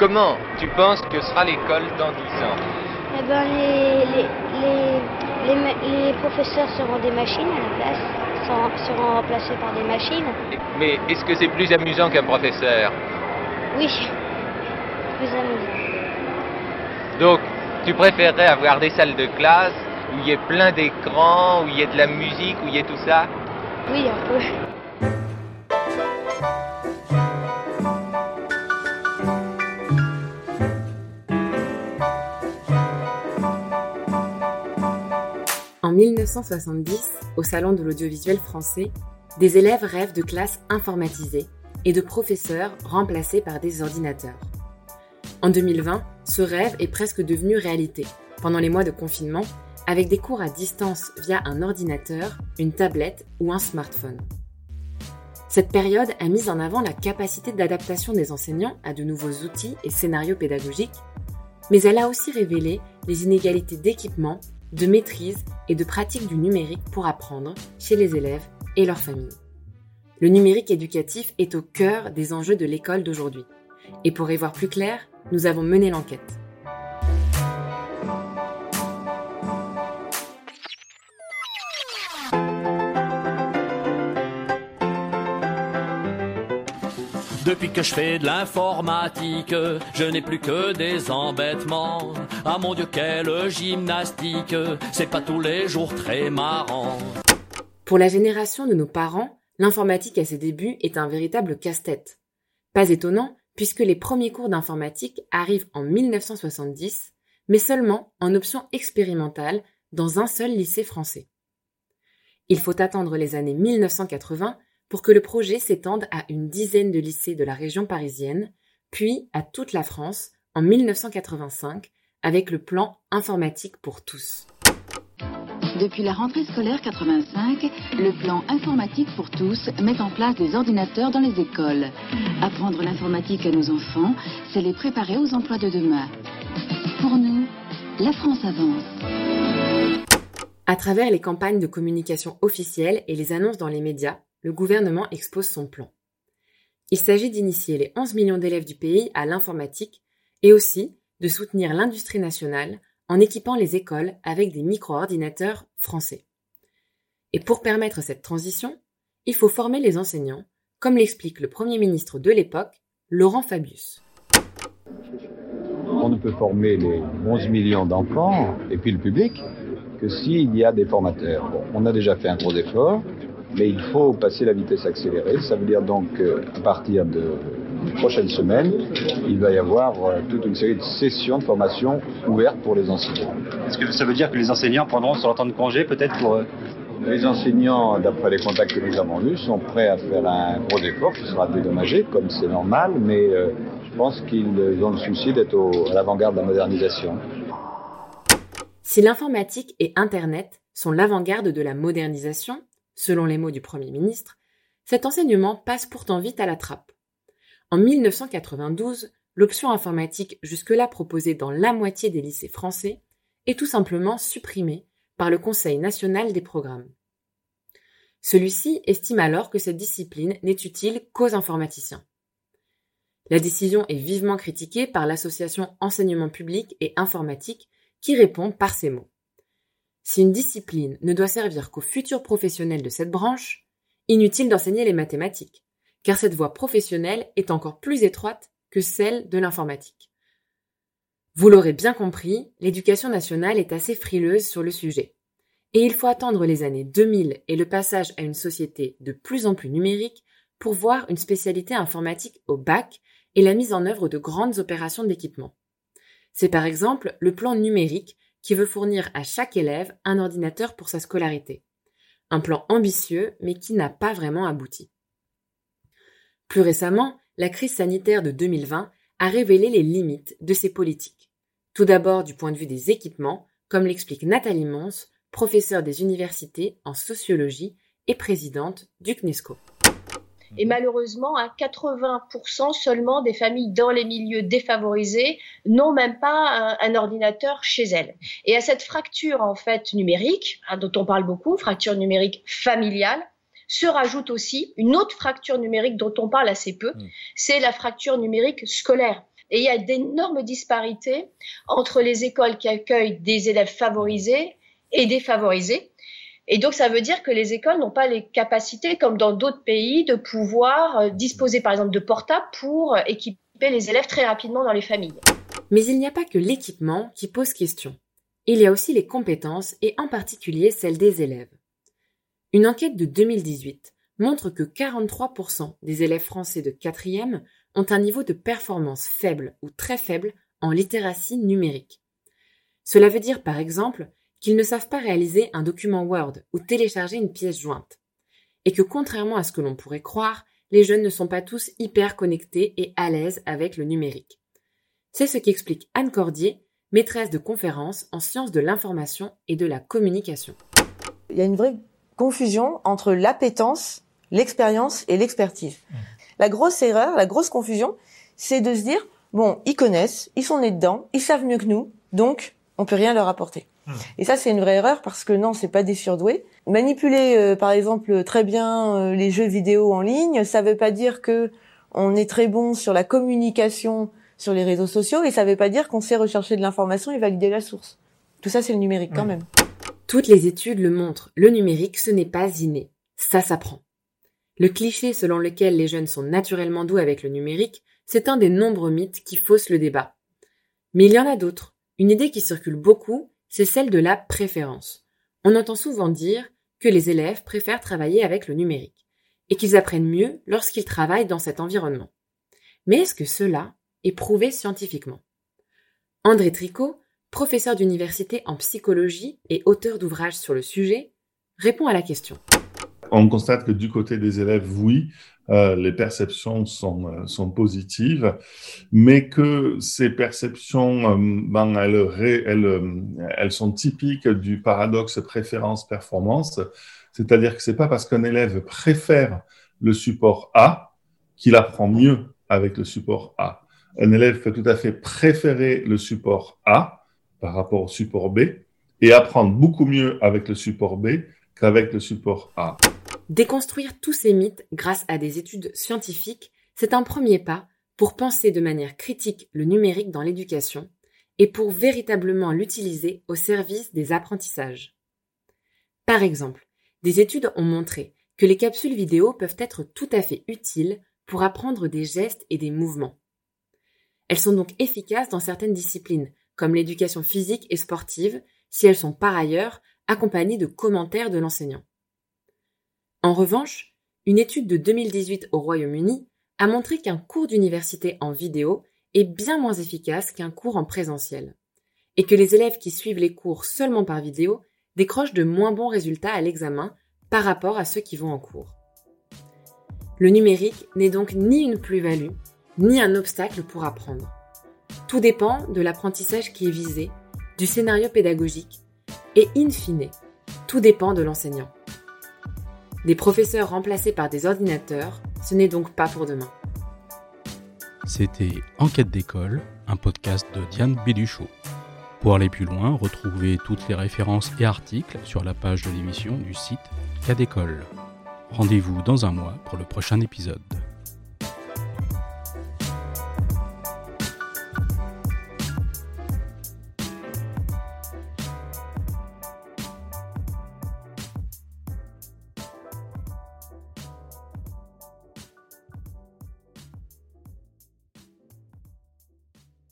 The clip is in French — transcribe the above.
comment tu penses que sera l'école dans 10 ans Eh ben, les, les, les, professeurs seront des machines à la place, seront, seront remplacés par des machines. Mais est-ce que c'est plus amusant qu'un professeur Oui, plus amusant. Donc, tu préférerais avoir des salles de classe où il y ait plein d'écrans, où il y ait de la musique, où il y ait tout ça? Oui, un peu. 1970, au Salon de l'audiovisuel français, des élèves rêvent de classes informatisées et de professeurs remplacés par des ordinateurs. En 2020, ce rêve est presque devenu réalité, pendant les mois de confinement, avec des cours à distance via un ordinateur, une tablette ou un smartphone. Cette période a mis en avant la capacité d'adaptation des enseignants à de nouveaux outils et scénarios pédagogiques, mais elle a aussi révélé les inégalités d'équipement de maîtrise et de pratique du numérique pour apprendre chez les élèves et leurs familles. Le numérique éducatif est au cœur des enjeux de l'école d'aujourd'hui. Et pour y voir plus clair, nous avons mené l'enquête. Depuis que je fais de l'informatique, je n'ai plus que des embêtements. Ah mon Dieu, quelle gymnastique, c'est pas tous les jours très marrant. Pour la génération de nos parents, l'informatique à ses débuts est un véritable casse-tête. Pas étonnant, puisque les premiers cours d'informatique arrivent en 1970, mais seulement en option expérimentale dans un seul lycée français. Il faut attendre les années 1980 pour que le projet s'étende à une dizaine de lycées de la région parisienne, puis à toute la France en 1985 avec le plan informatique pour tous. Depuis la rentrée scolaire 85, le plan informatique pour tous met en place des ordinateurs dans les écoles. Apprendre l'informatique à nos enfants, c'est les préparer aux emplois de demain. Pour nous, la France avance. À travers les campagnes de communication officielles et les annonces dans les médias, le gouvernement expose son plan. Il s'agit d'initier les 11 millions d'élèves du pays à l'informatique et aussi de soutenir l'industrie nationale en équipant les écoles avec des micro-ordinateurs français. Et pour permettre cette transition, il faut former les enseignants, comme l'explique le Premier ministre de l'époque, Laurent Fabius. On ne peut former les 11 millions d'enfants et puis le public que s'il y a des formateurs. on a déjà fait un gros effort, mais il faut passer la vitesse accélérée. Ça veut dire donc qu'à partir de prochaine semaine, il va y avoir euh, toute une série de sessions de formation ouvertes pour les enseignants. Est-ce que ça veut dire que les enseignants prendront sur leur temps de congé peut-être pour... Euh, les enseignants, d'après les contacts que nous avons eus, sont prêts à faire un gros effort qui sera dédommagé, comme c'est normal, mais euh, je pense qu'ils ont le souci d'être à l'avant-garde de la modernisation. Si l'informatique et Internet sont l'avant-garde de la modernisation, selon les mots du Premier ministre, cet enseignement passe pourtant vite à la trappe. En 1992, l'option informatique jusque-là proposée dans la moitié des lycées français est tout simplement supprimée par le Conseil national des programmes. Celui-ci estime alors que cette discipline n'est utile qu'aux informaticiens. La décision est vivement critiquée par l'association Enseignement public et informatique qui répond par ces mots. Si une discipline ne doit servir qu'aux futurs professionnels de cette branche, inutile d'enseigner les mathématiques, car cette voie professionnelle est encore plus étroite que celle de l'informatique. Vous l'aurez bien compris, l'éducation nationale est assez frileuse sur le sujet. Et il faut attendre les années 2000 et le passage à une société de plus en plus numérique pour voir une spécialité informatique au bac et la mise en œuvre de grandes opérations d'équipement. C'est par exemple le plan numérique qui veut fournir à chaque élève un ordinateur pour sa scolarité. Un plan ambitieux, mais qui n'a pas vraiment abouti. Plus récemment, la crise sanitaire de 2020 a révélé les limites de ces politiques. Tout d'abord du point de vue des équipements, comme l'explique Nathalie Mons, professeure des universités en sociologie et présidente du CNESCO. Et malheureusement, à 80% seulement des familles dans les milieux défavorisés n'ont même pas un, ordinateur chez elles. Et à cette fracture en fait numérique, hein, dont on parle beaucoup, fracture numérique familiale, se rajoute aussi une autre fracture numérique dont on parle assez peu, mm. c'est la fracture numérique scolaire. Et il y a d'énormes disparités entre les écoles qui accueillent des élèves favorisés et défavorisés. Et donc, ça veut dire que les écoles n'ont pas les capacités, comme dans d'autres pays, de pouvoir euh, disposer, par exemple, de portables pour euh, équiper les élèves très rapidement dans les familles. Mais il n'y a pas que l'équipement qui pose question. Il y a aussi les compétences et en particulier celles des élèves. Une enquête de 2018 montre que 43% des élèves français de 4e ont un niveau de performance faible ou très faible en littératie numérique. Cela veut dire par exemple qu'ils ne savent pas réaliser un document Word ou télécharger une pièce jointe. Et que contrairement à ce que l'on pourrait croire, les jeunes ne sont pas tous hyper connectés et à l'aise avec le numérique. C'est ce qu'explique Anne Cordier, maîtresse de conférences en sciences de l'information et de la communication. Il y a une vraie confusion entre l'appétence, l'expérience et l'expertise. La grosse erreur, la grosse confusion, c'est de se dire, bon, ils connaissent, ils sont nés dedans, ils savent mieux que nous, donc on peut rien leur apporter. Et ça, c'est une vraie erreur parce que non, c'est pas des surdoués. Manipuler, euh, par exemple, très bien euh, les jeux vidéo en ligne, ça veut pas dire que on est très bon sur la communication sur les réseaux sociaux et ça veut pas dire qu'on sait rechercher de l'information et valider la source. Tout ça, c'est le numérique quand même. Toutes les études le montrent, le numérique, ce n'est pas inné. Ça s'apprend. Le cliché selon lequel les jeunes sont naturellement doux avec le numérique, c'est un des nombreux mythes qui faussent le débat. Mais il y en a d'autres. Une idée qui circule beaucoup, c'est celle de la préférence. On entend souvent dire que les élèves préfèrent travailler avec le numérique et qu'ils apprennent mieux lorsqu'ils travaillent dans cet environnement. Mais est-ce que cela est prouvé scientifiquement? André Tricot, professeur d'université en psychologie et auteur d'ouvrages sur le sujet, répond à la question. On constate que du côté des élèves, oui, euh, les perceptions sont, euh, sont positives, mais que ces perceptions, euh, ben, elles, elles, elles, sont typiques du paradoxe préférence-performance, c'est-à-dire que c'est pas parce qu'un élève préfère le support A qu'il apprend mieux avec le support A. Un élève peut tout à fait préférer le support A par rapport au support B et apprendre beaucoup mieux avec le support B qu'avec le support A. Déconstruire tous ces mythes grâce à des études scientifiques, c'est un premier pas pour penser de manière critique le numérique dans l'éducation et pour véritablement l'utiliser au service des apprentissages. Par exemple, des études ont montré que les capsules vidéo peuvent être tout à fait utiles pour apprendre des gestes et des mouvements. Elles sont donc efficaces dans certaines disciplines, comme l'éducation physique et sportive, si elles sont par ailleurs accompagnées de commentaires de l'enseignant. En revanche, une étude de 2018 au Royaume-Uni a montré qu'un cours d'université en vidéo est bien moins efficace qu'un cours en présentiel, et que les élèves qui suivent les cours seulement par vidéo décrochent de moins bons résultats à l'examen par rapport à ceux qui vont en cours. Le numérique n'est donc ni une plus-value, ni un obstacle pour apprendre. Tout dépend de l'apprentissage qui est visé, du scénario pédagogique, et in fine, tout dépend de l'enseignant. Des professeurs remplacés par des ordinateurs, ce n'est donc pas pour demain. C'était Enquête d'école, un podcast de Diane Béduchot. Pour aller plus loin, retrouvez toutes les références et articles sur la page de l'émission du site Cas d'école. Rendez-vous dans un mois pour le prochain épisode.